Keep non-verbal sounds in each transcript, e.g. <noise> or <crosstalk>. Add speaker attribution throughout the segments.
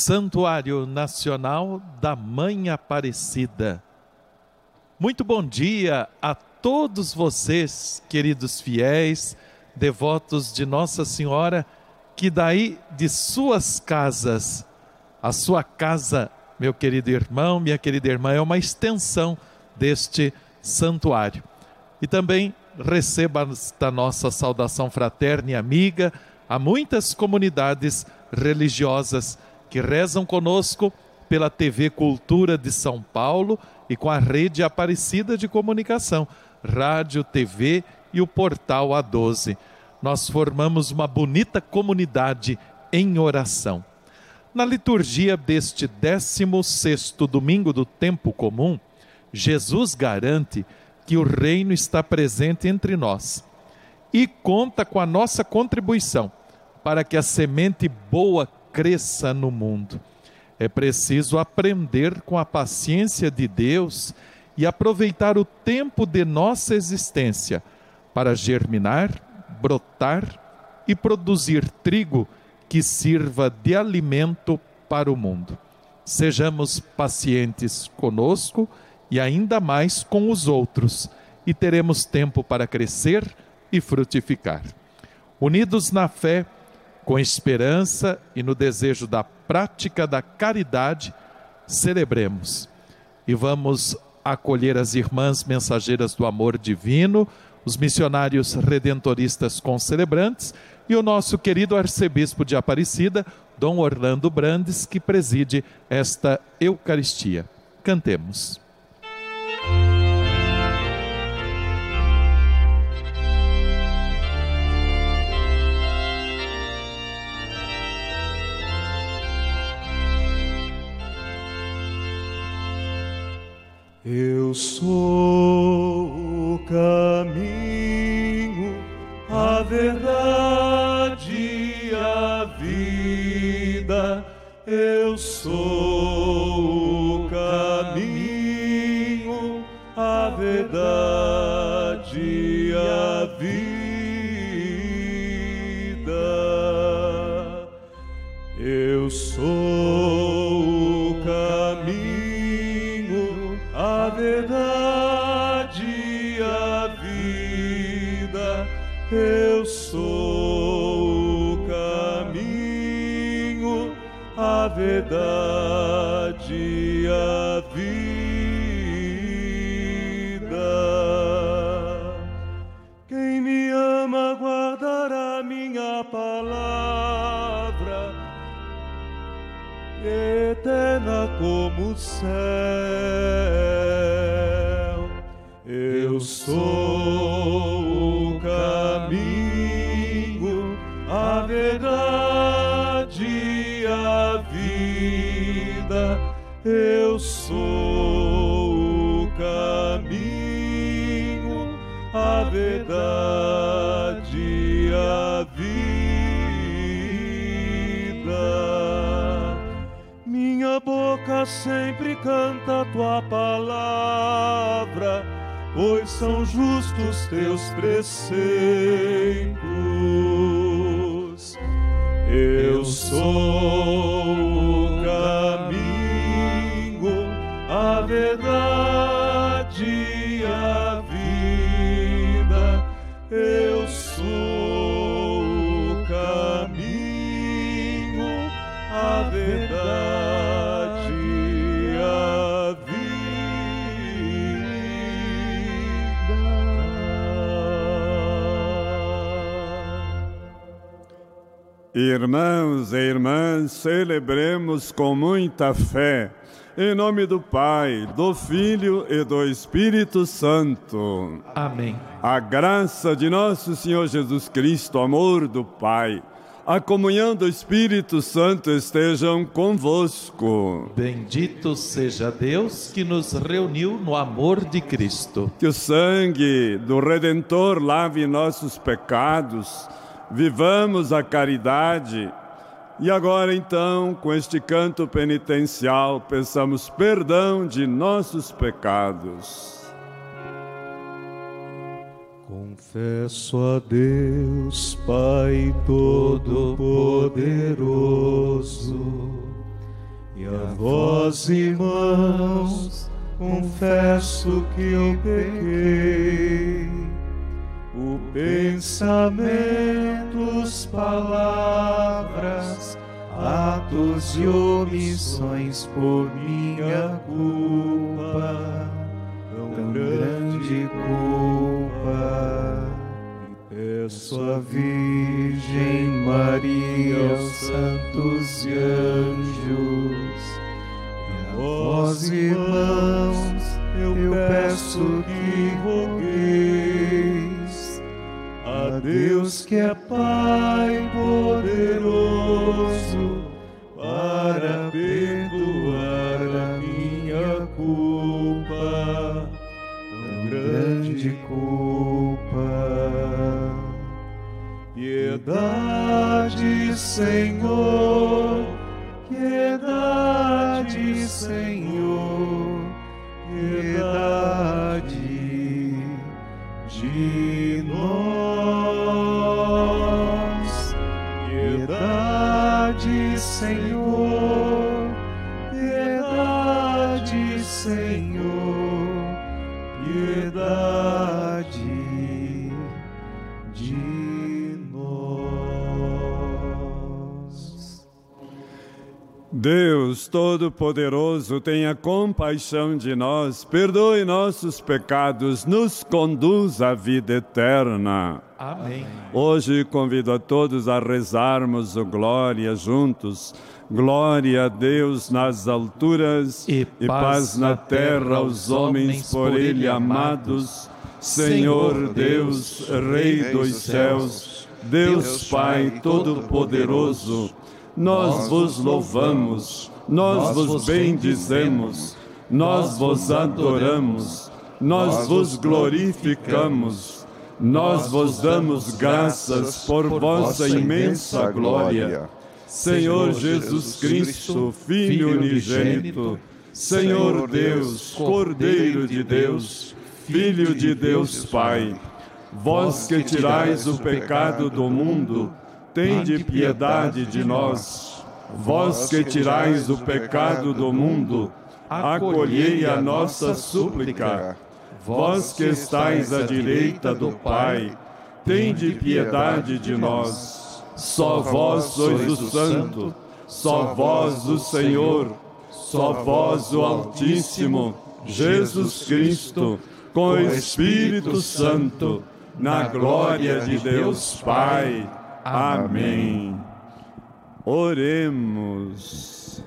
Speaker 1: Santuário Nacional da Mãe Aparecida. Muito bom dia a todos vocês, queridos fiéis, devotos de Nossa Senhora, que daí de suas casas, a sua casa, meu querido irmão, minha querida irmã, é uma extensão deste santuário. E também receba esta nossa saudação fraterna e amiga a muitas comunidades religiosas que rezam conosco pela TV Cultura de São Paulo e com a rede Aparecida de Comunicação, rádio, TV e o portal A12. Nós formamos uma bonita comunidade em oração. Na liturgia deste 16º domingo do tempo comum, Jesus garante que o reino está presente entre nós e conta com a nossa contribuição para que a semente boa cresça no mundo. É preciso aprender com a paciência de Deus e aproveitar o tempo de nossa existência para germinar, brotar e produzir trigo que sirva de alimento para o mundo. Sejamos pacientes conosco e ainda mais com os outros, e teremos tempo para crescer e frutificar. Unidos na fé, com esperança e no desejo da prática da caridade, celebremos e vamos acolher as irmãs mensageiras do amor divino, os missionários redentoristas concelebrantes e o nosso querido arcebispo de Aparecida, Dom Orlando Brandes, que preside esta Eucaristia. Cantemos.
Speaker 2: Eu sou o caminho, a verdade a vida. Eu sou o caminho, a verdade verdade a vida. Quem me ama guardará minha palavra, eterna como o céu eu sou o caminho, a verdade a vida. Eu sou o caminho, a verdade a vida. Minha boca sempre canta tua palavra pois são justos teus preceitos. Eu sou verdade e a vida. Eu sou o caminho, a verdade.
Speaker 3: Irmãos e irmãs, celebremos com muita fé, em nome do Pai, do Filho e do Espírito Santo.
Speaker 1: Amém.
Speaker 3: A graça de nosso Senhor Jesus Cristo, o amor do Pai, a comunhão do Espírito Santo estejam convosco.
Speaker 1: Bendito seja Deus que nos reuniu no amor de Cristo.
Speaker 3: Que o sangue do Redentor lave nossos pecados vivamos a caridade. E agora então, com este canto penitencial, peçamos perdão de nossos pecados.
Speaker 2: Confesso a Deus, Pai Todo-Poderoso, E a vós, irmãos, confesso que eu pequei. Pensamentos, palavras, atos e omissões por minha culpa, tão grande culpa. Peço à Virgem Maria, aos santos e anjos, e a vós, irmãos, eu peço que a Deus que é Pai poderoso para perdoar a minha culpa, tão grande culpa. Piedade, Senhor,
Speaker 3: Todo-Poderoso, tenha compaixão de nós, perdoe nossos pecados, nos conduz à vida eterna.
Speaker 1: Amém.
Speaker 3: Hoje convido a todos a rezarmos o Glória juntos. Glória a Deus nas alturas
Speaker 1: E
Speaker 3: paz na terra aos homens por Ele amados. Senhor Deus, Rei dos céus, Deus Pai Todo-Poderoso, nós vos louvamos, nós vos bendizemos, nós vos adoramos, nós vos glorificamos, nós vos damos graças por vossa imensa glória. Senhor Jesus Cristo, Filho unigênito, Senhor Deus, Cordeiro de Deus, Filho de Deus Pai, vós que tirais o pecado do mundo, tende piedade de nós. Vós que tirais o pecado do mundo, acolhei a nossa súplica. Vós que estais à direita do Pai, tende piedade de nós. Só vós sois o Santo, só vós o Senhor, só vós o Altíssimo, Jesus Cristo, com o Espírito Santo, na glória de Deus Pai. Amém. Oremos.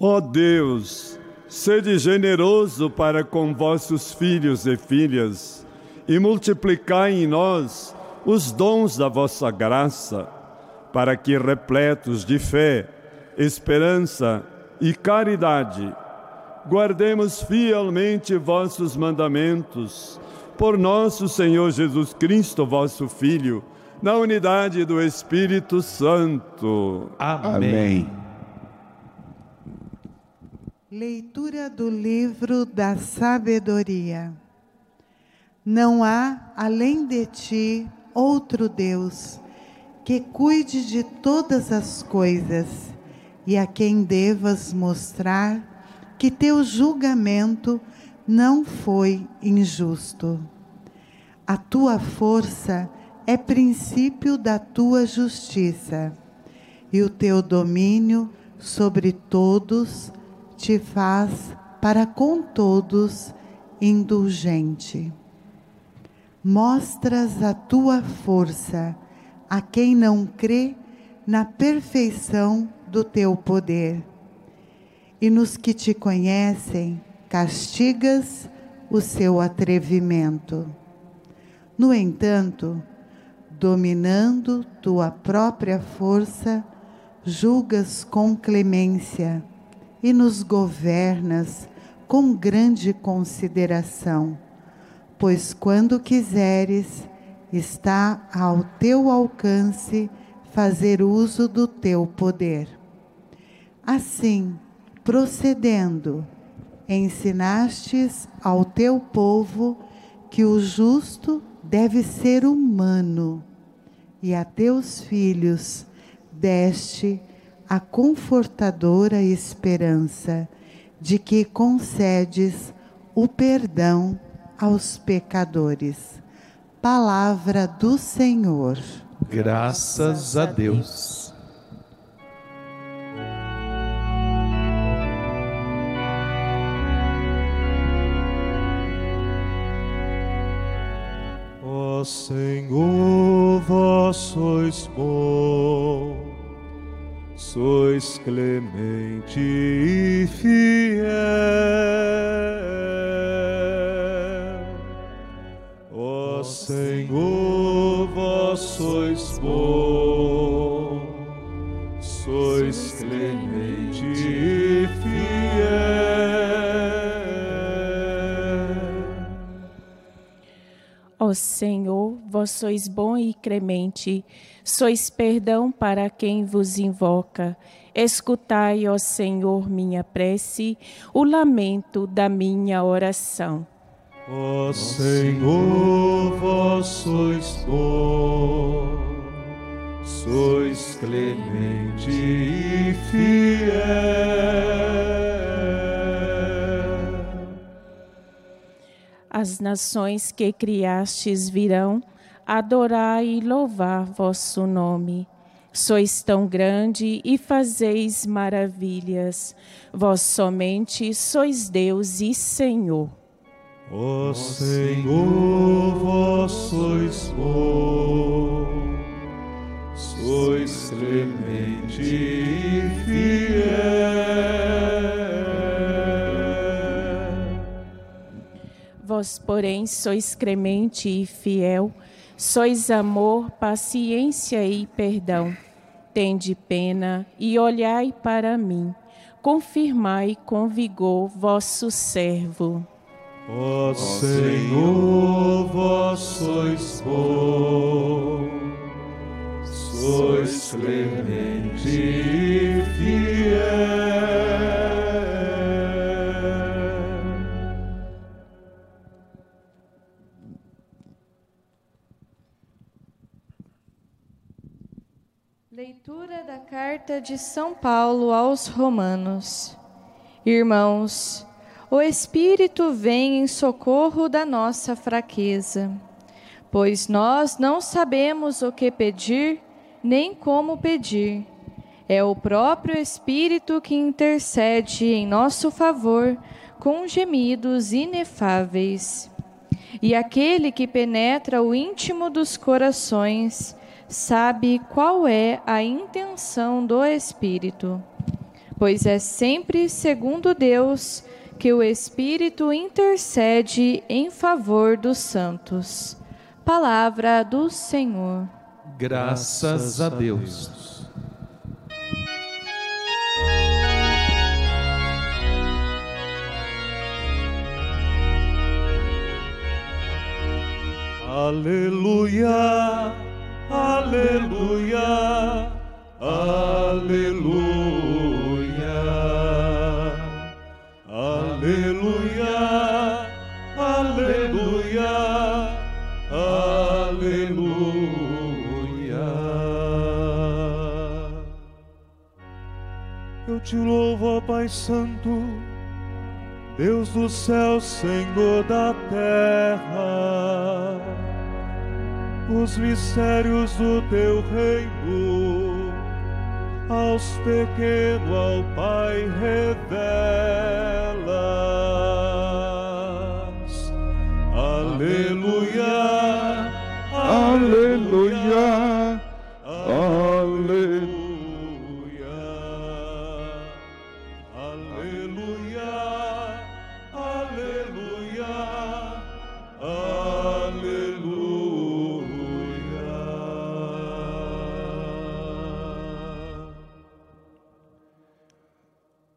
Speaker 3: Ó Deus, sede generoso para com vossos filhos e filhas e multiplicai em nós os dons da vossa graça, para que, repletos de fé, esperança e caridade, guardemos fielmente vossos mandamentos, por nosso Senhor Jesus Cristo, vosso Filho, na unidade do Espírito Santo.
Speaker 1: Amém.
Speaker 4: Leitura do livro da sabedoria. Não há, além de ti, outro Deus que cuide de todas as coisas e a quem devas mostrar que teu julgamento não foi injusto. A tua força é princípio da tua justiça e o teu domínio sobre todos te faz para com todos indulgente. Mostras a tua força a quem não crê na perfeição do teu poder. E nos que te conhecem, castigas o seu atrevimento. No entanto, dominando tua própria força, julgas com clemência e nos governas com grande consideração, pois quando quiseres, está ao teu alcance fazer uso do teu poder. Assim, procedendo, ensinastes ao teu povo que o justo deve ser humano, e a teus filhos deste a confortadora esperança de que concedes o perdão aos pecadores. Palavra do Senhor.
Speaker 1: Graças a Deus.
Speaker 2: Senhor, vós sois bom, sois clemente e fiel. Ó Senhor, vós sois bom, sois clemente
Speaker 5: Ó Senhor, vós sois bom e clemente, sois perdão para quem vos invoca. Escutai, ó Senhor, minha prece, o lamento da minha oração.
Speaker 2: Ó Senhor, vós sois bom, sois clemente e fiel.
Speaker 5: As nações que criastes virão adorar e louvar vosso nome. Sois tão grande e fazeis maravilhas. Vós somente sois Deus e Senhor.
Speaker 2: Ó Senhor, vós sois bom, sois clemente e fiel.
Speaker 5: Vós, porém, sois cremente e fiel, sois amor, paciência e perdão. Tende pena e olhai para mim. Confirmai com vigor vosso servo.
Speaker 2: Ó Senhor, vós sois bom, sois clemente e fiel.
Speaker 6: Da carta de São Paulo aos Romanos. Irmãos, o Espírito vem em socorro da nossa fraqueza, pois nós não sabemos o que pedir, nem como pedir. É o próprio Espírito que intercede em nosso favor com gemidos inefáveis. E aquele que penetra o íntimo dos corações sabe qual é a intenção do Espírito, pois é sempre segundo Deus que o Espírito intercede em favor dos santos. Palavra do Senhor.
Speaker 1: Graças a Deus.
Speaker 2: Aleluia, aleluia, aleluia, aleluia, aleluia, aleluia. Eu te louvo, Pai Santo, Deus do céu, Senhor da terra os mistérios do teu reino aos pequenos ao Pai revelas. Aleluia,
Speaker 3: Aleluia,
Speaker 2: aleluia,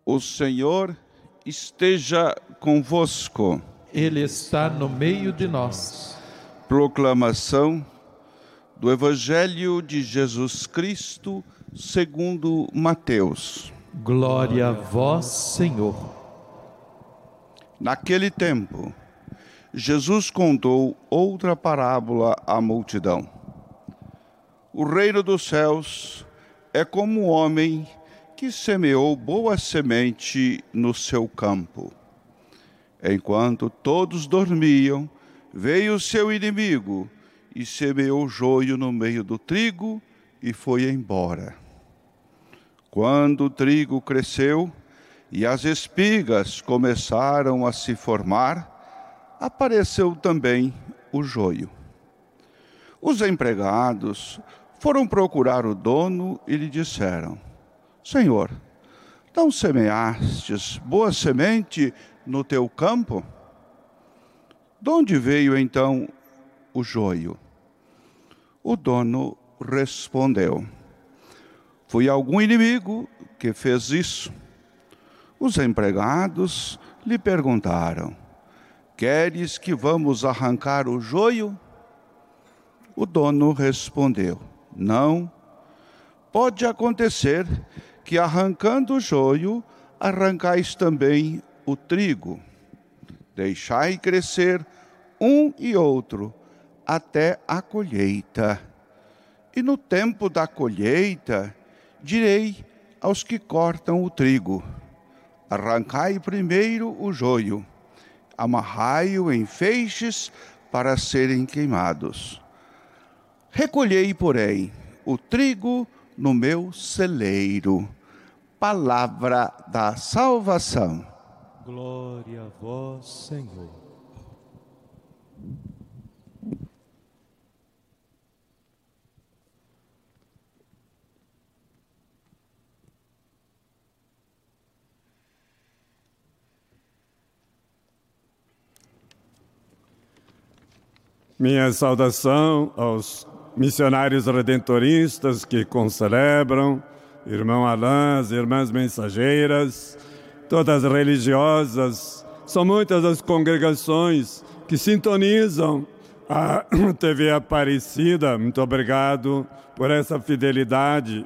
Speaker 7: O Senhor esteja convosco.
Speaker 1: Ele está no meio de nós.
Speaker 7: Proclamação do Evangelho de Jesus Cristo segundo Mateus.
Speaker 1: Glória a vós, Senhor.
Speaker 7: Naquele tempo, Jesus contou outra parábola à multidão. O reino dos céus é como um homem que semeou boa semente no seu campo. Enquanto todos dormiam, veio o seu inimigo e semeou joio no meio do trigo e foi embora. Quando o trigo cresceu e as espigas começaram a se formar, apareceu também o joio. Os empregados foram procurar o dono e lhe disseram: Senhor, não semeastes boa semente no teu campo? De onde veio então o joio? O dono respondeu: Foi algum inimigo que fez isso. Os empregados lhe perguntaram: Queres que vamos arrancar o joio? O dono respondeu: Não. Pode acontecer que arrancando o joio, arrancais também o trigo. Deixai crescer um e outro até a colheita. E no tempo da colheita, direi aos que cortam o trigo: arrancai primeiro o joio, amarrai-o em feixes para serem queimados. Recolhei, porém, o trigo no meu celeiro. Palavra da salvação.
Speaker 2: Glória a vós, Senhor.
Speaker 3: Minha saudação aos missionários redentoristas que concelebram, irmão as irmãs mensageiras, todas religiosas, são muitas as congregações que sintonizam a <clears throat> TV Aparecida. Muito obrigado por essa fidelidade.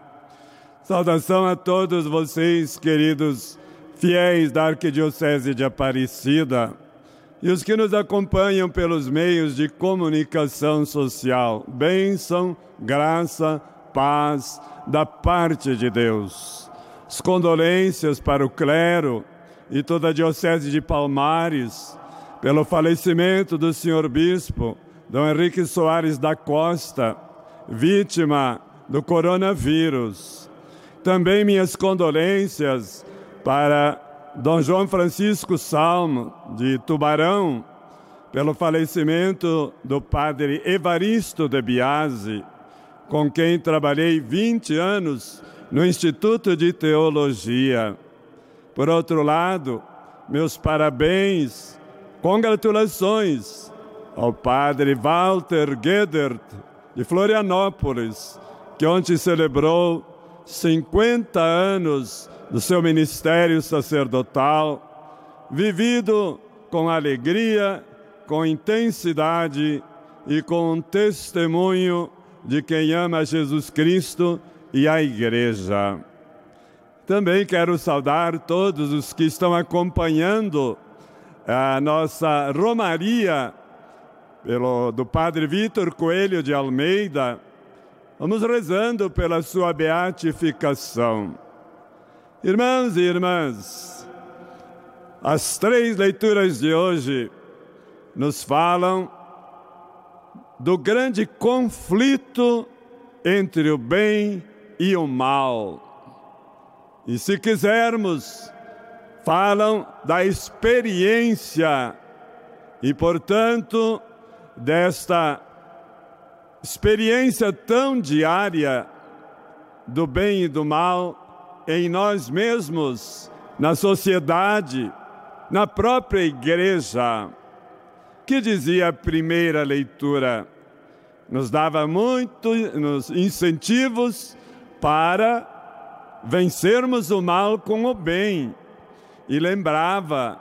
Speaker 3: Saudação a todos vocês, queridos fiéis da Arquidiocese de Aparecida e os que nos acompanham pelos meios de comunicação social. Bênção, graça, paz da parte de Deus. As condolências para o clero e toda a Diocese de Palmares pelo falecimento do senhor bispo Dom Henrique Soares da Costa, vítima do coronavírus. Também minhas condolências para Dom João Francisco Salmo, de Tubarão, pelo falecimento do padre Evaristo de Biasi, com quem trabalhei 20 anos no Instituto de Teologia. Por outro lado, meus parabéns, congratulações ao padre Walter Gedert, de Florianópolis, que ontem celebrou 50 anos do seu ministério sacerdotal, vivido com alegria, com intensidade e com um testemunho de quem ama Jesus Cristo e a Igreja. Também quero saudar todos os que estão acompanhando a nossa Romaria pelo, do Padre Vitor Coelho de Almeida. Vamos rezando pela sua beatificação. Irmãos e irmãs, as três leituras de hoje nos falam do grande conflito entre o bem e o mal. E se quisermos, falam da experiência e, portanto, desta experiência tão diária do bem e do mal em nós mesmos, na sociedade, na própria igreja. Que dizia a primeira leitura? Nos dava muitos incentivos para vencermos o mal com o bem. E lembrava: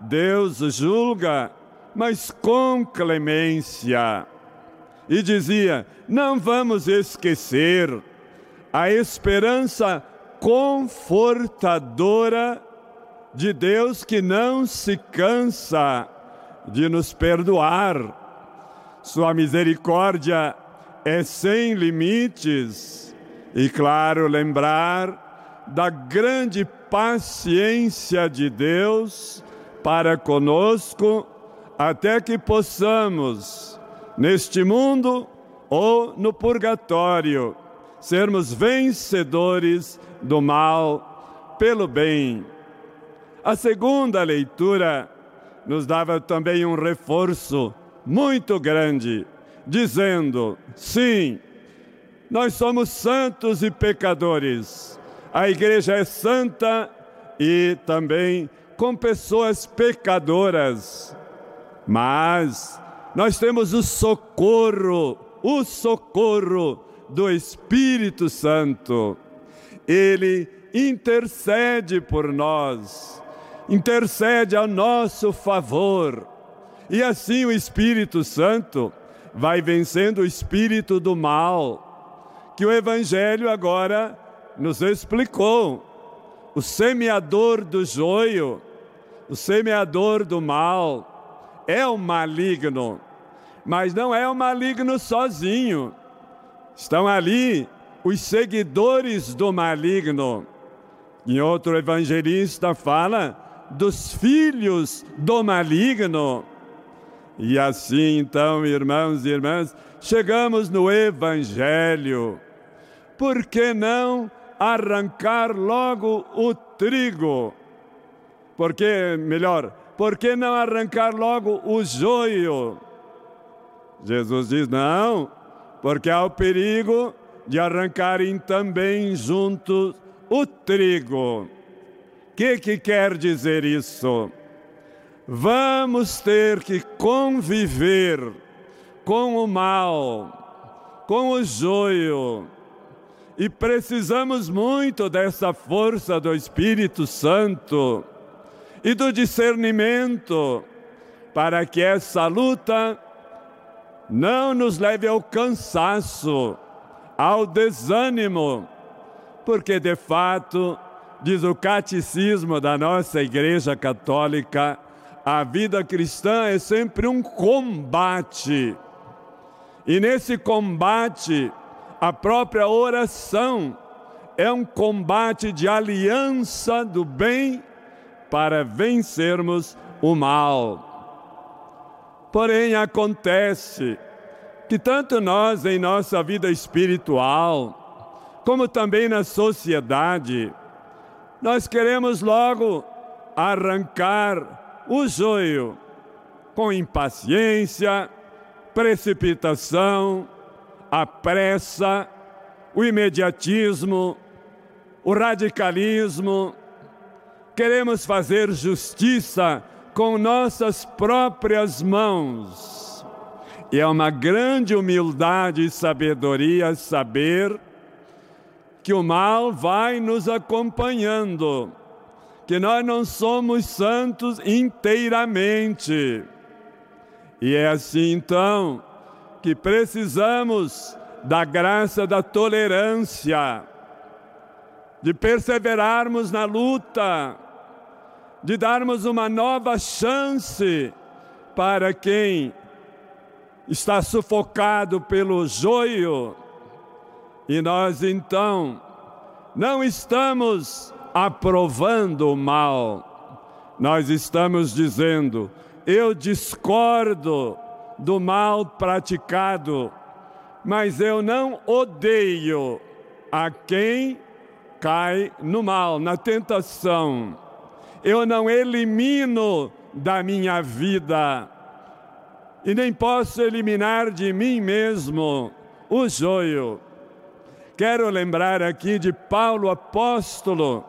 Speaker 3: Deus julga, mas com clemência. E dizia: não vamos esquecer a esperança confortadora de Deus que não se cansa de nos perdoar. Sua misericórdia é sem limites. E, claro, lembrar da grande paciência de Deus para conosco, até que possamos, neste mundo ou no purgatório, sermos vencedores do mal pelo bem. A segunda leitura nos dava também um reforço muito grande, dizendo: sim, nós somos santos e pecadores. A igreja é santa e também com pessoas pecadoras. Mas nós temos o socorro, o socorro do Espírito Santo. Ele intercede por nós, intercede a nosso favor. E assim o Espírito Santo vai vencendo o espírito do mal, que o Evangelho agora nos explicou. O semeador do joio, o semeador do mal, é o maligno, mas não é o maligno sozinho. Estão ali os seguidores do maligno. Em outro evangelista fala dos filhos do maligno. E assim, então, irmãos e irmãs, chegamos no Evangelho. Por que não arrancar logo o trigo? Porque, melhor, por que não arrancar logo o joio? Jesus diz: não, porque há o perigo de arrancarem também juntos o trigo. O que, que quer dizer isso? Vamos ter que conviver com o mal, com o joio, e precisamos muito dessa força do Espírito Santo e do discernimento para que essa luta não nos leve ao cansaço, ao desânimo, porque de fato, diz o catecismo da nossa Igreja Católica, a vida cristã é sempre um combate. E nesse combate, a própria oração é um combate de aliança do bem para vencermos o mal. Porém, acontece que tanto nós em nossa vida espiritual, como também na sociedade, nós queremos logo arrancar o joio com impaciência, precipitação, a pressa, o imediatismo, o radicalismo. Queremos fazer justiça com nossas próprias mãos. E é uma grande humildade e sabedoria saber que o mal vai nos acompanhando, que nós não somos santos inteiramente. E é assim então que precisamos da graça da tolerância, de perseverarmos na luta, de darmos uma nova chance para quem está sufocado pelo joio. E nós então não estamos aprovando o mal, nós estamos dizendo: eu discordo do mal praticado, mas eu não odeio a quem cai no mal, na tentação eu não elimino da minha vida e nem posso eliminar de mim mesmo o joio. Quero lembrar aqui de Paulo apóstolo,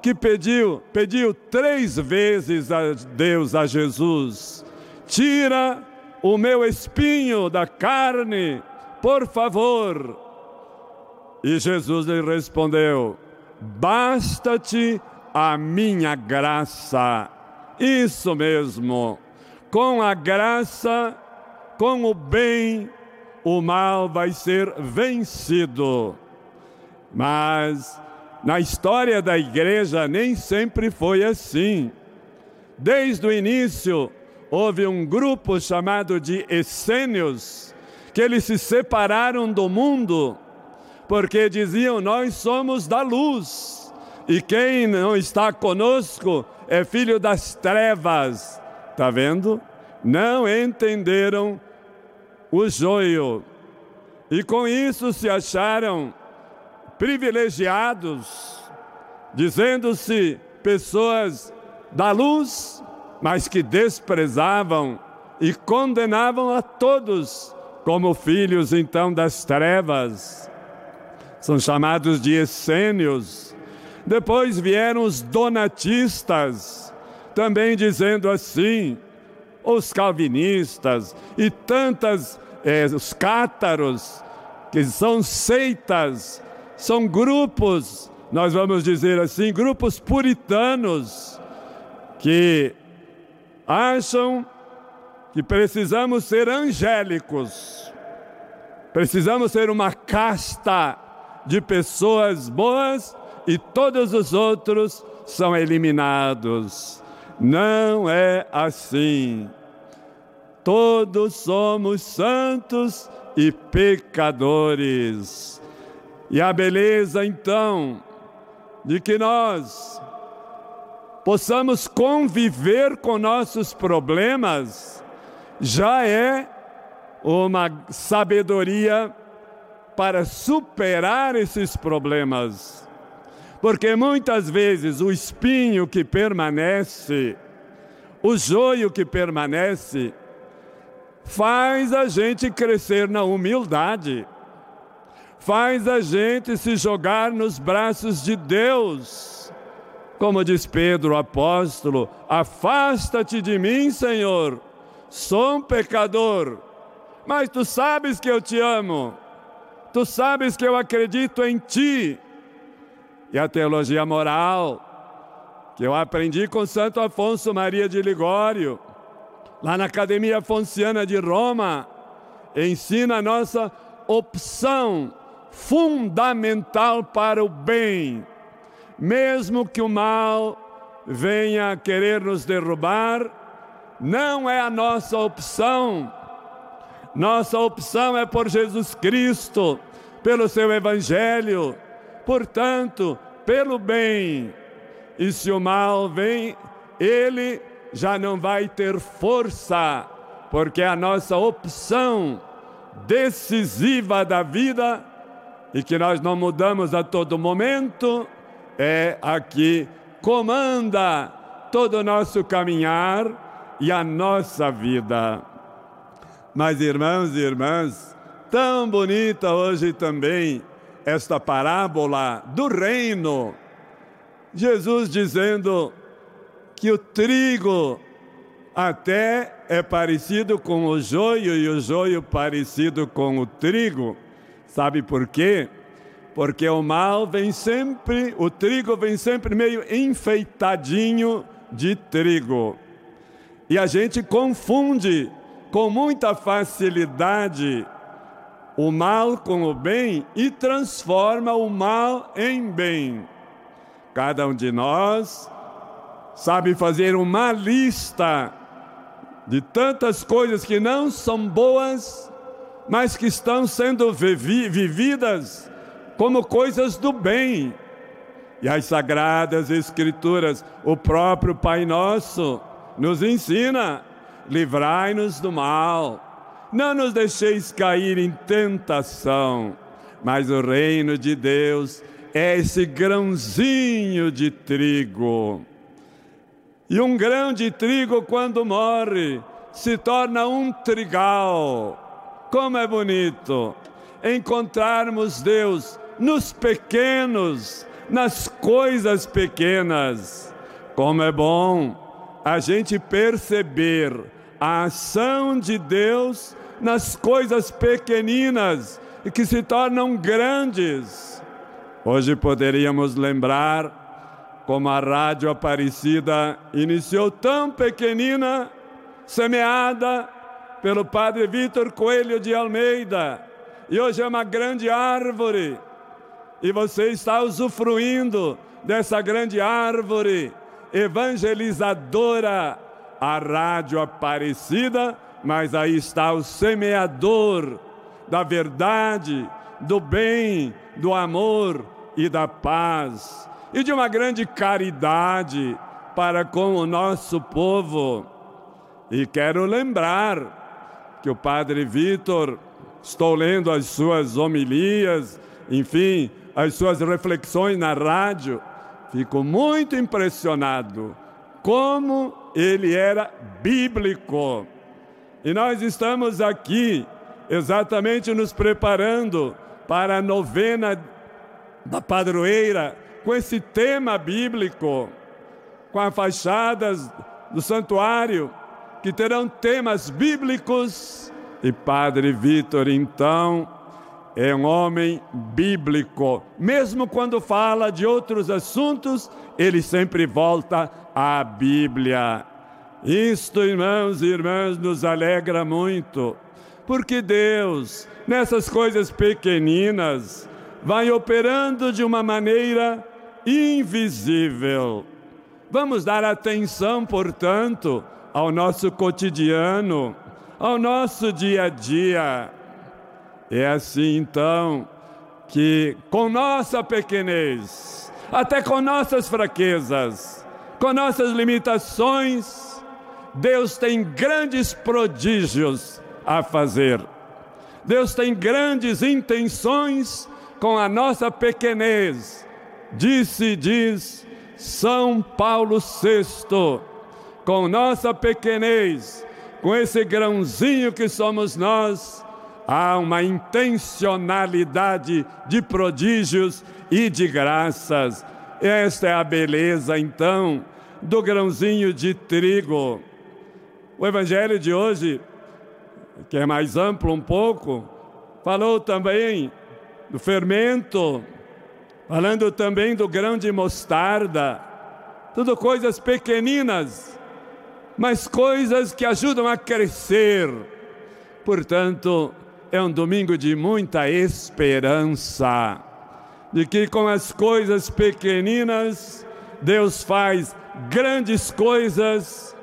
Speaker 3: que pediu, pediu três vezes a Deus, a Jesus, tira o meu espinho da carne, por favor. E Jesus lhe respondeu: basta-te a minha graça. Isso mesmo. Com a graça, com o bem, o mal vai ser vencido. Mas na história da igreja nem sempre foi assim. Desde o início, houve um grupo chamado de essênios, que eles se separaram do mundo, porque diziam: Nós somos da luz, e quem não está conosco é filho das trevas. Está vendo? Não entenderam o joio, e com isso se acharam privilegiados, dizendo-se pessoas da luz, mas que desprezavam e condenavam a todos como filhos então das trevas. São chamados de essênios. Depois vieram os donatistas, também dizendo assim, os calvinistas e tantas, eh, os cátaros, que são seitas, são grupos, nós vamos dizer assim, grupos puritanos, que acham que precisamos ser angélicos, precisamos ser uma casta de pessoas boas e todos os outros são eliminados. Não é assim. Todos somos santos e pecadores. E a beleza, então, de que nós possamos conviver com nossos problemas, já é uma sabedoria para superar esses problemas. Porque muitas vezes o espinho que permanece, o joio que permanece, faz a gente crescer na humildade, faz a gente se jogar nos braços de Deus. Como diz Pedro, o apóstolo: Afasta-te de mim, Senhor, sou um pecador, mas tu sabes que eu te amo, tu sabes que eu acredito em ti e a teologia moral, que eu aprendi com Santo Afonso Maria de Ligório, lá na Academia Afonciana de Roma, ensina a nossa opção fundamental para o bem. Mesmo que o mal venha querer nos derrubar, não é a nossa opção. Nossa opção é por Jesus Cristo, pelo seu Evangelho portanto, pelo bem. E se o mal vem, ele já não vai ter força, porque a nossa opção decisiva da vida e que nós não mudamos a todo momento é a que comanda todo o nosso caminhar e a nossa vida. Mas irmãos e irmãs, tão bonita hoje também esta parábola do reino, Jesus dizendo que o trigo até é parecido com o joio e o joio parecido com o trigo. Sabe por quê? Porque o mal vem sempre, o trigo vem sempre meio enfeitadinho de trigo. E a gente confunde com muita facilidade o mal com o bem e transforma o mal em bem. Cada um de nós sabe fazer uma lista de tantas coisas que não são boas, mas que estão sendo vivi vividas como coisas do bem. E as sagradas escrituras, o próprio Pai Nosso nos ensina: livrai-nos do mal não nos deixeis cair em tentação, mas o reino de Deus é esse grãozinho de trigo. E um grão de trigo, quando morre, se torna um trigal. Como é bonito encontrarmos Deus nos pequenos, nas coisas pequenas. Como é bom a gente perceber a ação de Deus nas coisas pequeninas e que se tornam grandes. Hoje poderíamos lembrar como a Rádio Aparecida iniciou tão pequenina, semeada pelo Padre Vitor Coelho de Almeida, e hoje é uma grande árvore, e você está usufruindo dessa grande árvore evangelizadora, a rádio Aparecida, mas aí está o semeador da verdade, do bem, do amor e da paz e de uma grande caridade para com o nosso povo. E quero lembrar que o Padre Vitor, estou lendo as suas homilias, enfim, as suas reflexões na rádio, fico muito impressionado como ele era bíblico. E nós estamos aqui exatamente nos preparando para a novena da padroeira com esse tema bíblico, com as fachadas do santuário que terão temas bíblicos. E Padre Vitor, então, é um homem bíblico. Mesmo quando fala de outros assuntos, ele sempre volta à Bíblia. Isto, irmãos e irmãs, nos alegra muito, porque Deus, nessas coisas pequeninas, vai operando de uma maneira invisível. Vamos dar atenção, portanto, ao nosso cotidiano, ao nosso dia a dia. É assim então que, com nossa pequenez, até com nossas fraquezas, com nossas limitações, Deus tem grandes prodígios a fazer. Deus tem grandes intenções com a nossa pequenez. Disse, diz São Paulo VI, com nossa pequenez, com esse grãozinho que somos nós, há uma intencionalidade de prodígios e de graças. Esta é a beleza, então, do grãozinho de trigo. O evangelho de hoje, que é mais amplo um pouco, falou também do fermento, falando também do grão de mostarda, tudo coisas pequeninas, mas coisas que ajudam a crescer. Portanto, é um domingo de muita esperança, de que com as coisas pequeninas Deus faz grandes coisas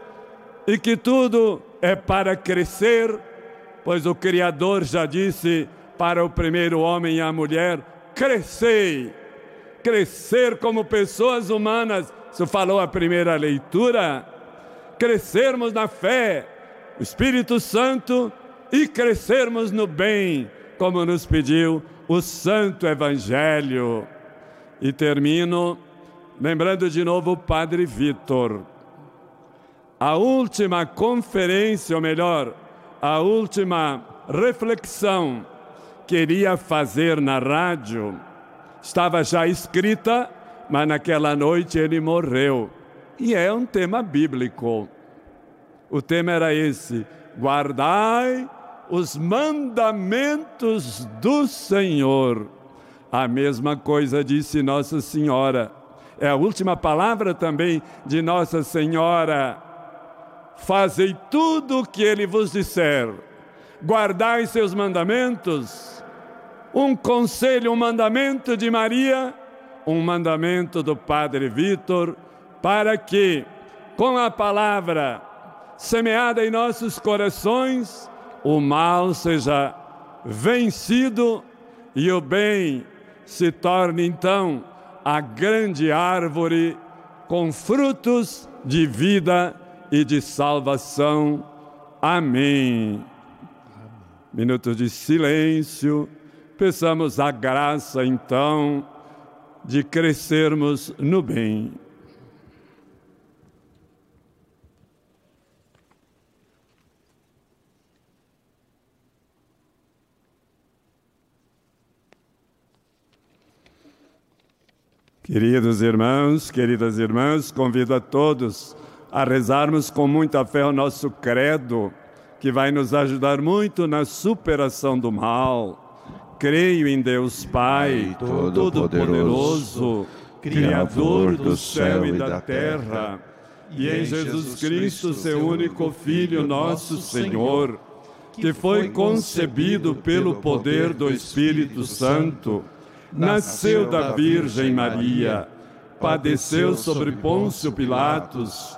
Speaker 3: e que tudo é para crescer, pois o Criador já disse: para o primeiro homem e a mulher, crescei, crescer como pessoas humanas, isso falou a primeira leitura, crescermos na fé, o Espírito Santo e crescermos no bem, como nos pediu o Santo Evangelho. E termino lembrando de novo o Padre Vitor. A última conferência, ou melhor, a última reflexão queria fazer na rádio estava já escrita, mas naquela noite ele morreu. E é um tema bíblico. O tema era esse: guardai os mandamentos do Senhor. A mesma coisa disse Nossa Senhora. É a última palavra também de Nossa Senhora. Fazei tudo o que ele vos disser. Guardai seus mandamentos um conselho, um mandamento de Maria, um mandamento do Padre Vitor, para que, com a palavra semeada em nossos corações, o mal seja vencido e o bem se torne então a grande árvore com frutos de vida e de salvação. Amém. Amém. Minuto de silêncio Peçamos a graça, então, de crescermos no bem. Queridos irmãos, queridas irmãs, convido a todos a rezarmos com muita fé o nosso credo, que vai nos ajudar muito na superação do mal. Creio em Deus Pai, Todo-Poderoso, Criador do céu e da terra, e em Jesus Cristo, seu único Filho, nosso Senhor, que foi concebido pelo poder do Espírito Santo, nasceu da Virgem Maria, padeceu sobre Pôncio Pilatos,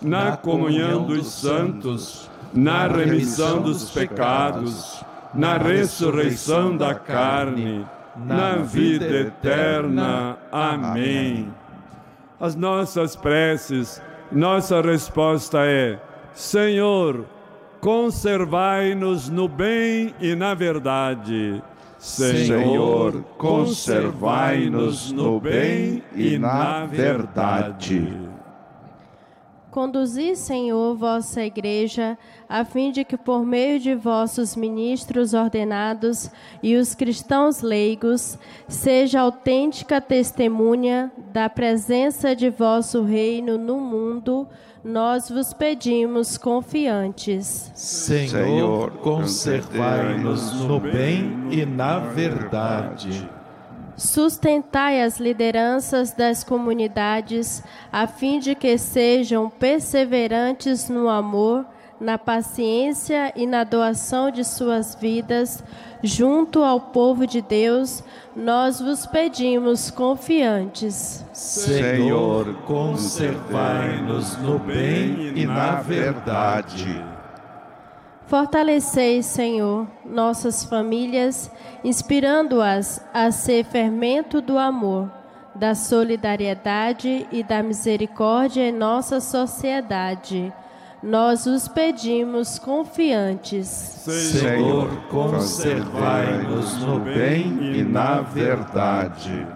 Speaker 3: na comunhão dos santos, na remissão dos pecados, na ressurreição da carne, na vida eterna. Amém. As nossas preces, nossa resposta é: Senhor, conservai-nos no bem e na verdade.
Speaker 7: Senhor, conservai-nos no bem e na verdade.
Speaker 8: Conduzi, Senhor, vossa igreja, a fim de que por meio de vossos ministros ordenados e os cristãos leigos, seja autêntica testemunha da presença de vosso reino no mundo, nós vos pedimos confiantes.
Speaker 1: Senhor, conservai-nos no bem e na verdade
Speaker 8: Sustentai as lideranças das comunidades, a fim de que sejam perseverantes no amor, na paciência e na doação de suas vidas, junto ao povo de Deus, nós vos pedimos confiantes.
Speaker 1: Senhor, conservai-nos no bem e na verdade.
Speaker 8: Fortalecei, Senhor, nossas famílias, inspirando-as a ser fermento do amor, da solidariedade e da misericórdia em nossa sociedade. Nós os pedimos confiantes.
Speaker 1: Senhor, conservai-nos no bem e na verdade.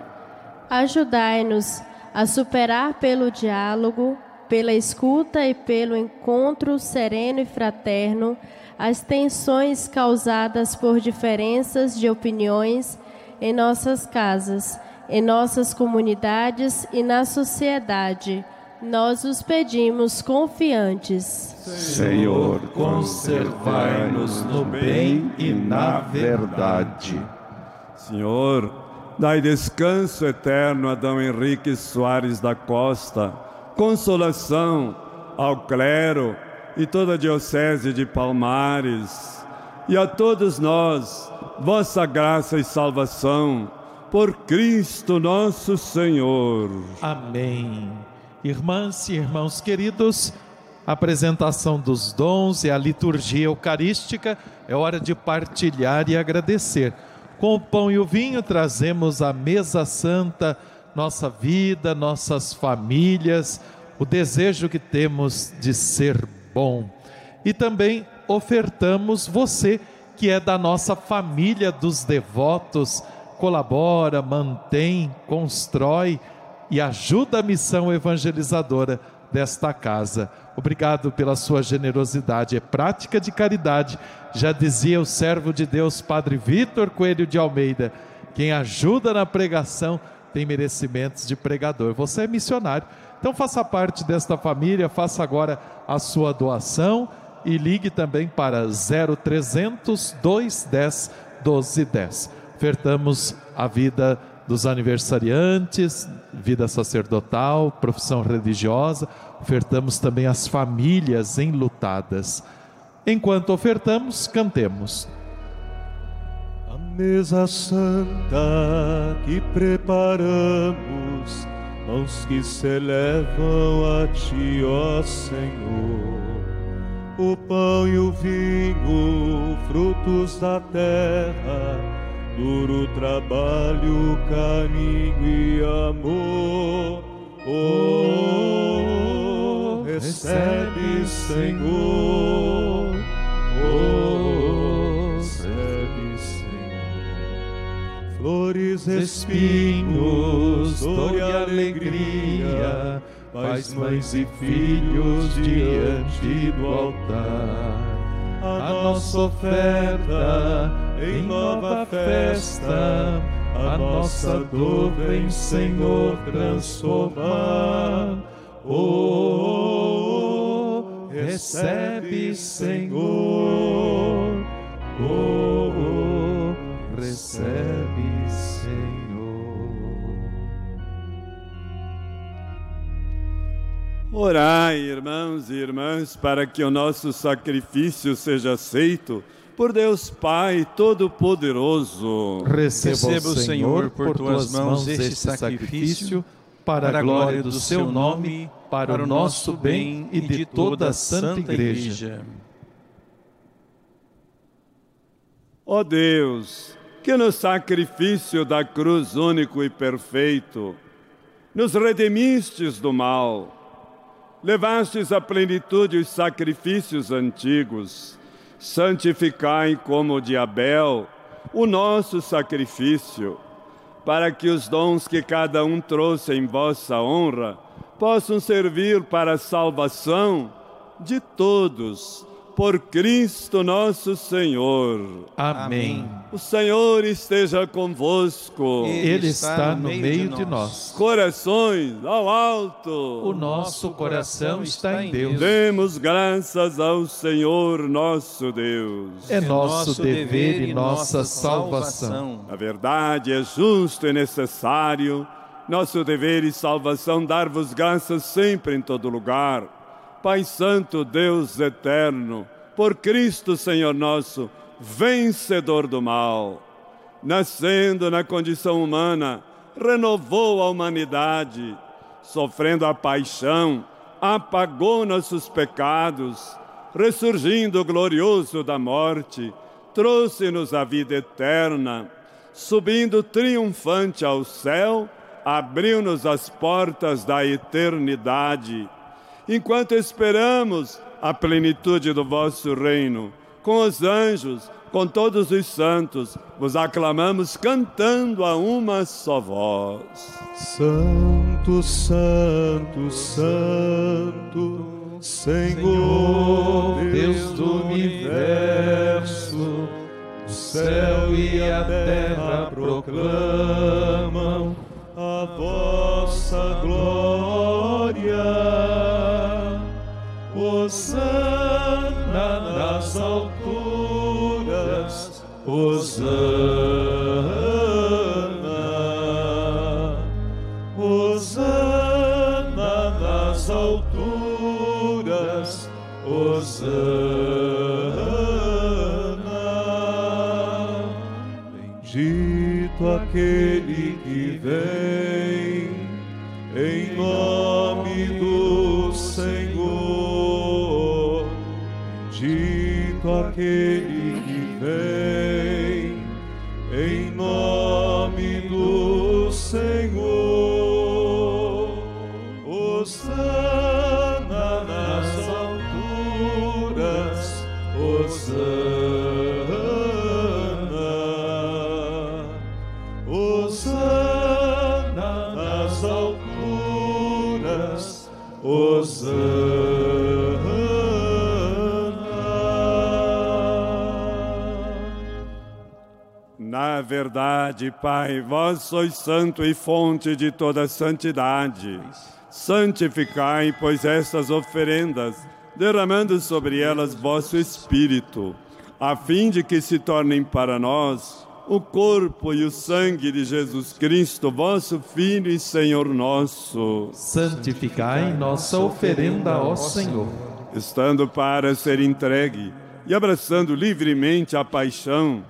Speaker 8: Ajudai-nos a superar pelo diálogo, pela escuta e pelo encontro sereno e fraterno as tensões causadas por diferenças de opiniões em nossas casas, em nossas comunidades e na sociedade. Nós os pedimos confiantes.
Speaker 1: Senhor, conservai-nos no bem e na verdade.
Speaker 3: Senhor, dai descanso eterno a Dom Henrique Soares da Costa, consolação ao clero e toda a Diocese de Palmares, e a todos nós, vossa graça e salvação, por Cristo nosso Senhor.
Speaker 1: Amém. Irmãs e irmãos queridos, a apresentação dos dons e a liturgia eucarística é hora de partilhar e agradecer. Com o pão e o vinho trazemos a mesa santa, nossa vida, nossas famílias, o desejo que temos de ser bom. E também ofertamos você que é da nossa família dos devotos, colabora, mantém, constrói e ajuda a missão evangelizadora desta casa. Obrigado pela sua generosidade, é prática de caridade. Já dizia o servo de Deus, Padre Vitor Coelho de Almeida: quem ajuda na pregação tem merecimentos de pregador. Você é missionário então faça parte desta família, faça agora a sua doação e ligue também para 0300 210 1210. Ofertamos a vida dos aniversariantes, vida sacerdotal, profissão religiosa, ofertamos também as famílias enlutadas. Enquanto ofertamos, cantemos.
Speaker 2: Mesa santa que preparamos mãos que se elevam a ti, ó Senhor. O pão e o vinho, frutos da terra, duro trabalho, carinho e amor. Oh, recebe, Senhor. Oh, Flores, espinhos, dor e alegria, pais, mães e filhos diante do altar. A nossa oferta em nova festa, a nossa dor vem, Senhor, transformar. Oh,
Speaker 1: recebe, Senhor. Oh, oh, recebe, Senhor.
Speaker 3: Orai, irmãos e irmãs, para que o nosso sacrifício seja aceito por Deus Pai Todo-Poderoso.
Speaker 1: Receba o Senhor por tuas mãos este sacrifício para a glória do seu nome, para o nosso bem e de toda a Santa Igreja.
Speaker 3: Ó Deus, que no sacrifício da cruz único e perfeito, nos redemistes do mal, levastes à plenitude os sacrifícios antigos, santificai como o de Abel o nosso sacrifício para que os dons que cada um trouxe em vossa honra possam servir para a salvação de todos por Cristo nosso Senhor.
Speaker 1: Amém.
Speaker 3: O Senhor esteja convosco.
Speaker 1: Ele está no meio de nós.
Speaker 3: Corações ao alto.
Speaker 1: O nosso coração está em Deus.
Speaker 3: Demos graças ao Senhor nosso Deus.
Speaker 1: É nosso dever e nossa salvação.
Speaker 3: A verdade é justo e necessário. Nosso dever e salvação dar-vos graças sempre em todo lugar Pai Santo, Deus eterno, por Cristo Senhor nosso, vencedor do mal, nascendo na condição humana, renovou a humanidade, sofrendo a paixão, apagou nossos pecados, ressurgindo glorioso da morte, trouxe-nos a vida eterna, subindo triunfante ao céu, abriu-nos as portas da eternidade enquanto esperamos a plenitude do vosso reino. Com os anjos, com todos os santos, vos aclamamos cantando a uma só voz.
Speaker 2: Santo, Santo, Santo, Senhor, Deus do universo, o céu e a terra proclamam a vossa glória. Hosana nas alturas, Hosana, Hosana nas alturas, Hosana. Bendito aquele que vem aquele
Speaker 3: verdade, Pai, vós sois santo e fonte de toda santidade. Santificai, pois, estas oferendas, derramando sobre elas vosso Espírito, a fim de que se tornem para nós o corpo e o sangue de Jesus Cristo, vosso Filho e Senhor nosso.
Speaker 1: Santificai nossa oferenda, ó Senhor.
Speaker 3: Estando para ser entregue e abraçando livremente a paixão,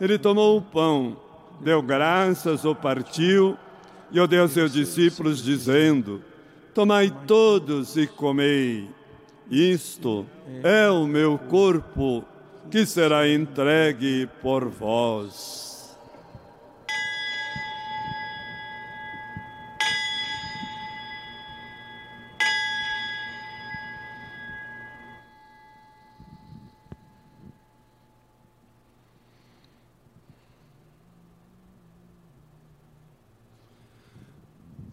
Speaker 3: ele tomou o pão, deu graças, o partiu e o deu aos seus discípulos, dizendo: Tomai todos e comei. Isto é o meu corpo que será entregue por vós.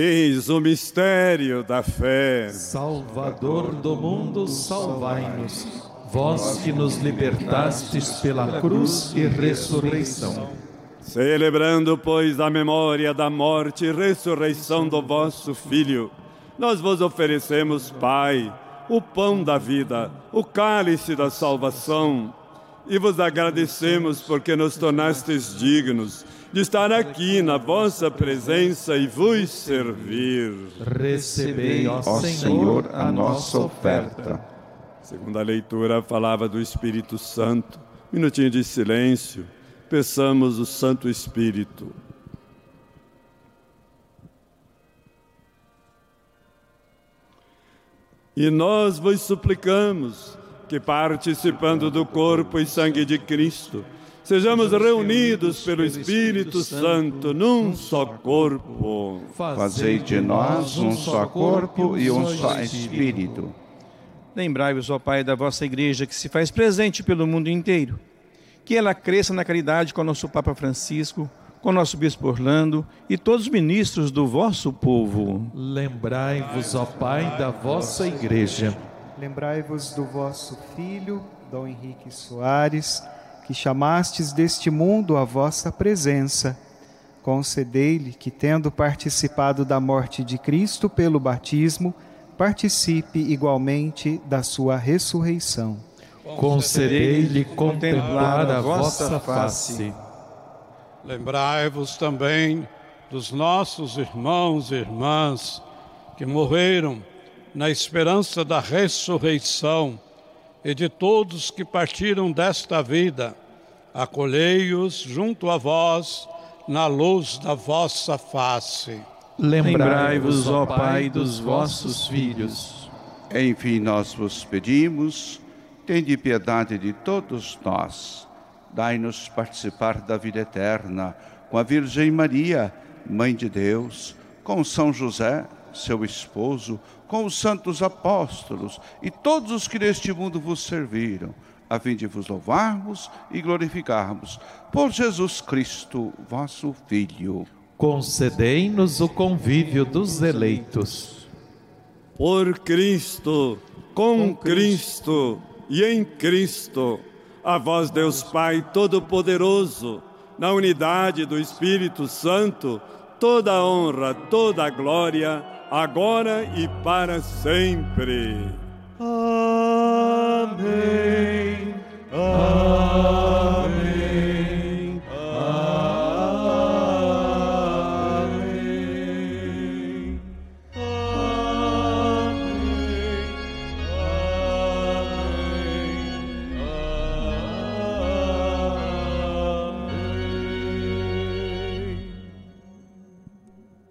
Speaker 3: Eis o mistério da fé.
Speaker 1: Salvador do mundo, salvai-nos. Vós que nos libertastes pela cruz e ressurreição.
Speaker 3: Celebrando, pois, a memória da morte e ressurreição do vosso Filho, nós vos oferecemos, Pai, o pão da vida, o cálice da salvação, e vos agradecemos porque nos tornastes dignos de estar aqui na vossa presença e vos servir.
Speaker 1: Recebei, ó Senhor, a nossa oferta.
Speaker 3: Segunda leitura falava do Espírito Santo. Minutinho de silêncio. Peçamos o Santo Espírito. E nós vos suplicamos que, participando do corpo e sangue de Cristo, sejamos reunidos pelo Espírito Santo num só corpo.
Speaker 7: Fazei de nós um só corpo e um só Espírito.
Speaker 9: Lembrai-vos, ó Pai, da vossa Igreja que se faz presente pelo mundo inteiro. Que ela cresça na caridade com o nosso Papa Francisco, com o nosso Bispo Orlando e todos os ministros do vosso povo.
Speaker 1: Lembrai-vos, ó Pai, da vossa Igreja.
Speaker 10: Lembrai-vos do vosso Filho, Dom Henrique Soares que chamastes deste mundo a vossa presença. Concedei-lhe que, tendo participado da morte de Cristo pelo batismo, participe igualmente da sua ressurreição.
Speaker 1: Concedei-lhe contemplar a vossa face.
Speaker 11: Lembrai-vos também dos nossos irmãos e irmãs que morreram na esperança da ressurreição e de todos que partiram desta vida, acolhei-os junto a vós na luz da vossa face.
Speaker 9: Lembrai-vos, ó Pai, dos vossos filhos.
Speaker 7: Enfim, nós vos pedimos, tende piedade de todos nós. Dai-nos participar da vida eterna com a Virgem Maria, Mãe de Deus, com São José, seu esposo, com os santos apóstolos e todos os que neste mundo vos serviram, a fim de vos louvarmos e glorificarmos por Jesus Cristo, vosso Filho.
Speaker 1: Concedei-nos o convívio dos eleitos.
Speaker 3: Por Cristo, com Cristo e em Cristo, a vós, Deus Pai Todo-Poderoso, na unidade do Espírito Santo, toda a honra, toda a glória, agora e para sempre.
Speaker 2: Amém. Amém.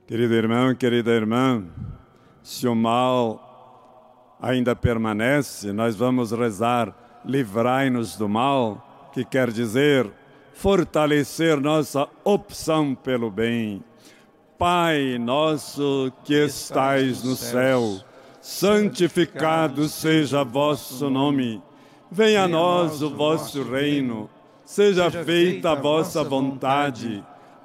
Speaker 3: Querido irmão, querida irmã, se o mal ainda permanece, nós vamos rezar livrai-nos do mal, que quer dizer fortalecer nossa opção pelo bem. Pai nosso que estais no céu, santificado seja vosso nome. Venha a nós o vosso reino. Seja feita a vossa vontade,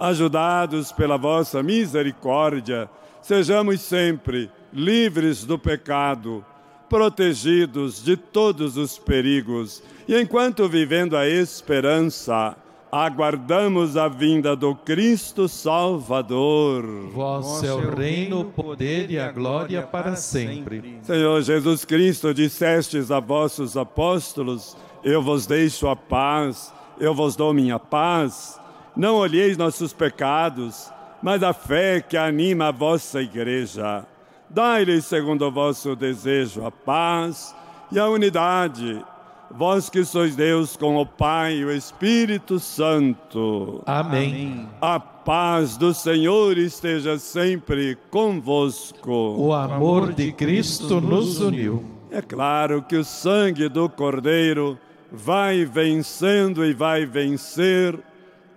Speaker 3: ajudados pela vossa misericórdia. Sejamos sempre livres do pecado, protegidos de todos os perigos, e enquanto vivendo a esperança, aguardamos a vinda do Cristo Salvador.
Speaker 1: Vosso é o reino, o poder e a glória para sempre.
Speaker 3: Senhor Jesus Cristo, dissestes a vossos apóstolos: Eu vos deixo a paz, eu vos dou minha paz. Não olheis nossos pecados, mas a fé que anima a vossa igreja. Dai-lhes, segundo o vosso desejo, a paz e a unidade vós que sois Deus com o Pai e o Espírito Santo.
Speaker 1: Amém.
Speaker 3: A paz do Senhor esteja sempre convosco.
Speaker 1: O amor de Cristo nos uniu.
Speaker 3: É claro que o sangue do Cordeiro vai vencendo e vai vencer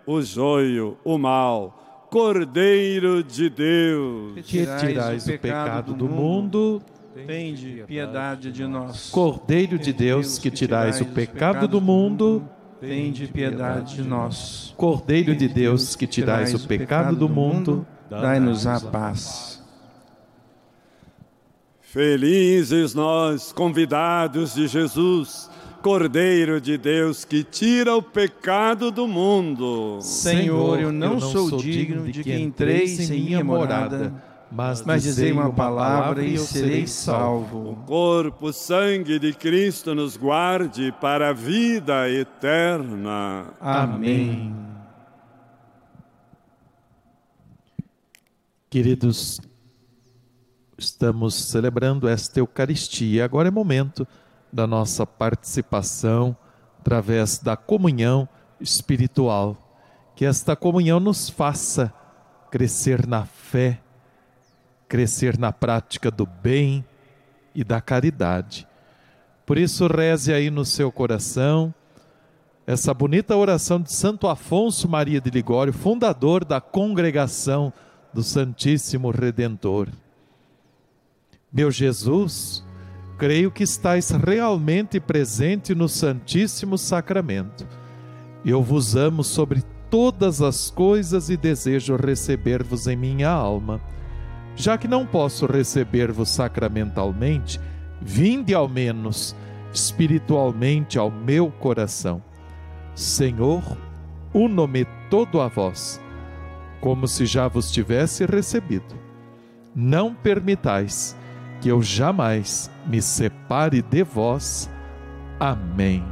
Speaker 3: o joio, o mal. Cordeiro de Deus,
Speaker 1: que tirais o pecado do mundo,
Speaker 9: Tende piedade de nós.
Speaker 1: Cordeiro de Deus, que tirais o pecado do mundo,
Speaker 9: tende piedade de nós.
Speaker 1: Cordeiro de Deus, que tirais o pecado do mundo,
Speaker 9: dai-nos a paz.
Speaker 3: Felizes nós, convidados de Jesus, Cordeiro de Deus que tira o pecado do mundo.
Speaker 9: Senhor, eu não, eu não sou digno de que entreis em minha morada mas, mas dizei uma palavra e eu serei salvo.
Speaker 3: O corpo, sangue de Cristo nos guarde para a vida eterna.
Speaker 9: Amém.
Speaker 1: Queridos, estamos celebrando esta Eucaristia. Agora é momento da nossa participação através da comunhão espiritual. Que esta comunhão nos faça crescer na fé crescer na prática do bem e da caridade. Por isso, reze aí no seu coração essa bonita oração de Santo Afonso Maria de Ligório, fundador da congregação do Santíssimo Redentor. Meu Jesus, creio que estais realmente presente no Santíssimo Sacramento. Eu vos amo sobre todas as coisas e desejo receber-vos em minha alma já que não posso receber-vos sacramentalmente, vinde ao menos espiritualmente ao meu coração. Senhor, uno-me todo a vós, como se já vos tivesse recebido. Não permitais que eu jamais me separe de vós. Amém.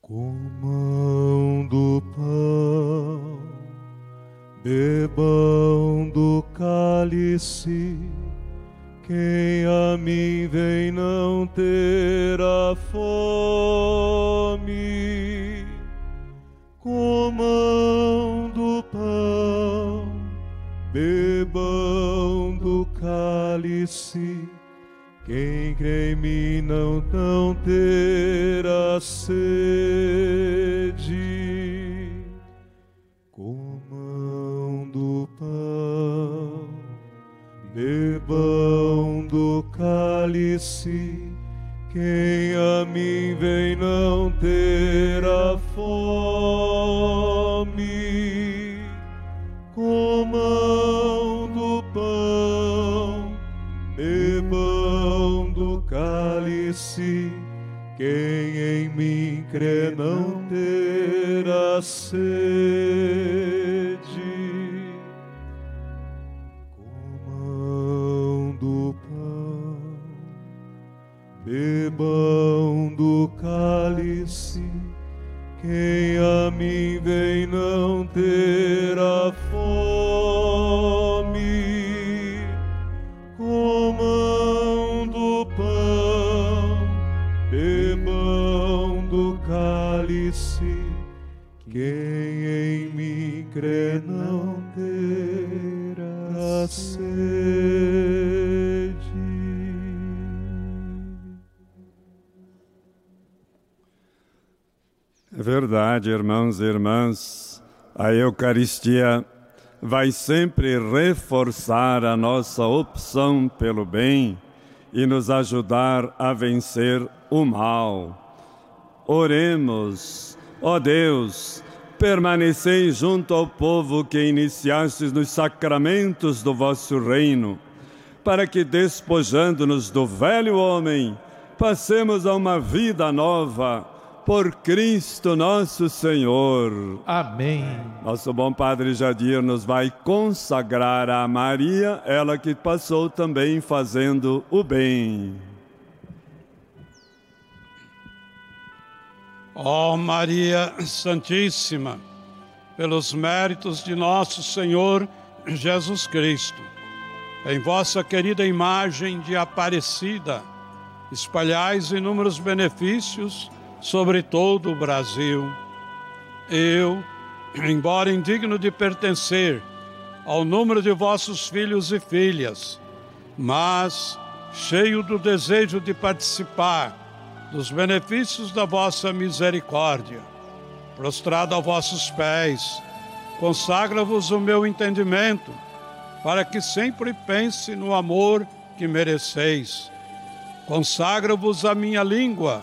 Speaker 2: Comão do pão, bebam do cálice, quem a mim vem não terá fome. Cálice, quem crê em mim não, não terá sede. Comão do pão, bebam do cálice. Quem não terá sede.
Speaker 3: Verdade, irmãos e irmãs, a Eucaristia vai sempre reforçar a nossa opção pelo bem e nos ajudar a vencer o mal. Oremos, ó Deus, permanecei junto ao povo que iniciastes nos sacramentos do vosso reino, para que, despojando-nos do velho homem, passemos a uma vida nova por Cristo nosso Senhor.
Speaker 1: Amém.
Speaker 3: Nosso bom Padre Jadir nos vai consagrar a Maria, ela que passou também fazendo o bem.
Speaker 11: Ó oh Maria Santíssima, pelos méritos de nosso Senhor Jesus Cristo, em vossa querida imagem de Aparecida, espalhais inúmeros benefícios sobre todo o Brasil. Eu, embora indigno de pertencer ao número de vossos filhos e filhas, mas cheio do desejo de participar dos benefícios da vossa misericórdia, prostrado a vossos pés, consagra-vos o meu entendimento, para que sempre pense no amor que mereceis. Consagra-vos a minha língua,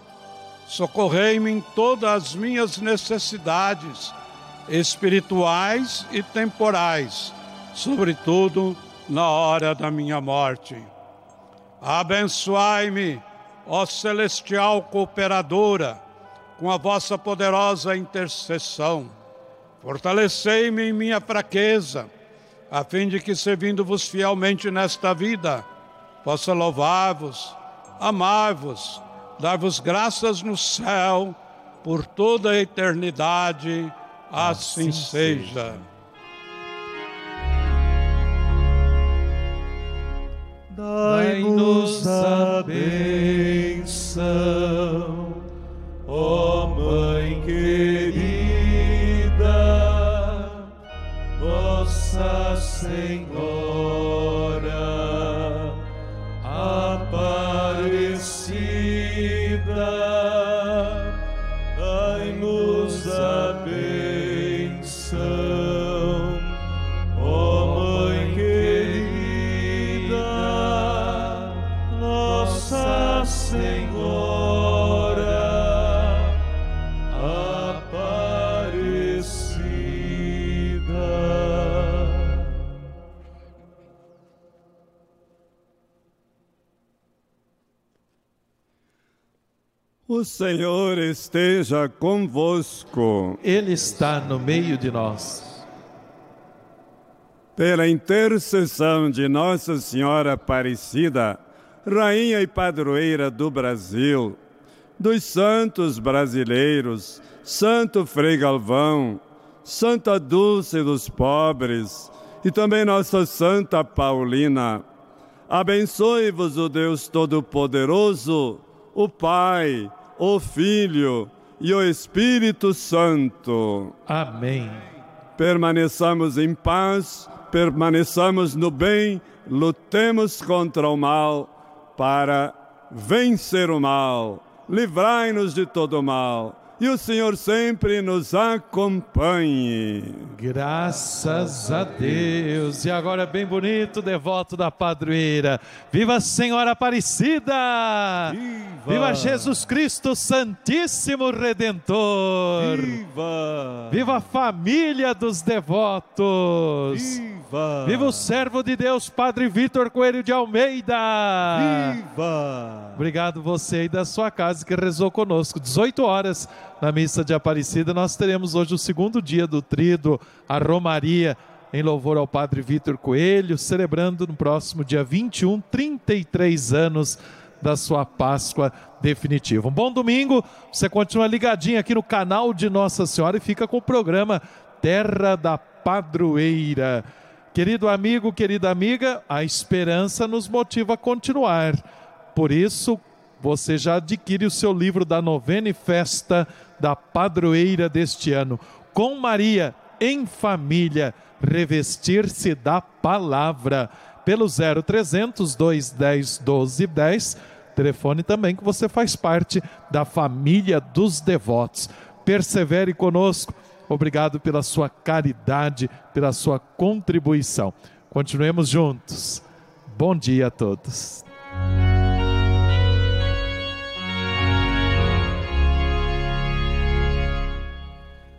Speaker 11: socorrei-me em todas as minhas necessidades espirituais e temporais, sobretudo na hora da minha morte. Abençoai-me, ó celestial cooperadora, com a vossa poderosa intercessão. Fortalecei-me em minha fraqueza, a fim de que, servindo-vos fielmente nesta vida, possa louvar-vos, amar-vos, dar-vos graças no céu por toda a eternidade. Assim, assim seja.
Speaker 2: Dai-nos a benção, ó Mãe querida, Nossa Senhora
Speaker 3: O Senhor esteja convosco.
Speaker 1: Ele está no meio de nós.
Speaker 3: Pela intercessão de Nossa Senhora Aparecida, Rainha e Padroeira do Brasil, dos santos brasileiros, Santo Frei Galvão, Santa Dulce dos pobres e também Nossa Santa Paulina, abençoe-vos o Deus Todo-Poderoso, o Pai, o Filho e o Espírito Santo.
Speaker 1: Amém.
Speaker 3: Permaneçamos em paz, permaneçamos no bem, lutemos contra o mal para vencer o mal. Livrai-nos de todo mal e o Senhor sempre nos acompanhe.
Speaker 1: Graças a Deus. E agora bem bonito, devoto da padroeira. Viva a Senhora Aparecida!
Speaker 2: Viva!
Speaker 1: Viva Jesus Cristo Santíssimo Redentor!
Speaker 2: Viva!
Speaker 1: Viva a família dos devotos!
Speaker 2: Viva!
Speaker 1: Viva o servo de Deus, Padre Vitor Coelho de Almeida!
Speaker 2: Viva!
Speaker 1: Obrigado você aí da sua casa que rezou conosco. 18 horas na missa de Aparecida, nós teremos hoje o segundo dia do Trido, a Romaria, em louvor ao Padre Vitor Coelho, celebrando no próximo dia 21, 33 anos da sua Páscoa definitiva. Um bom domingo, você continua ligadinho aqui no canal de Nossa Senhora e fica com o programa Terra da Padroeira. Querido amigo, querida amiga, a esperança nos motiva a continuar. Por isso, você já adquire o seu livro da novena e festa da padroeira deste ano. Com Maria em família, revestir-se da palavra. Pelo 0300 210 1210, Telefone também que você faz parte da família dos devotos. Persevere conosco. Obrigado pela sua caridade, pela sua contribuição. Continuemos juntos. Bom dia a todos.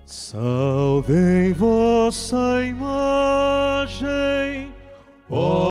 Speaker 2: Salvem vossa imagem, ó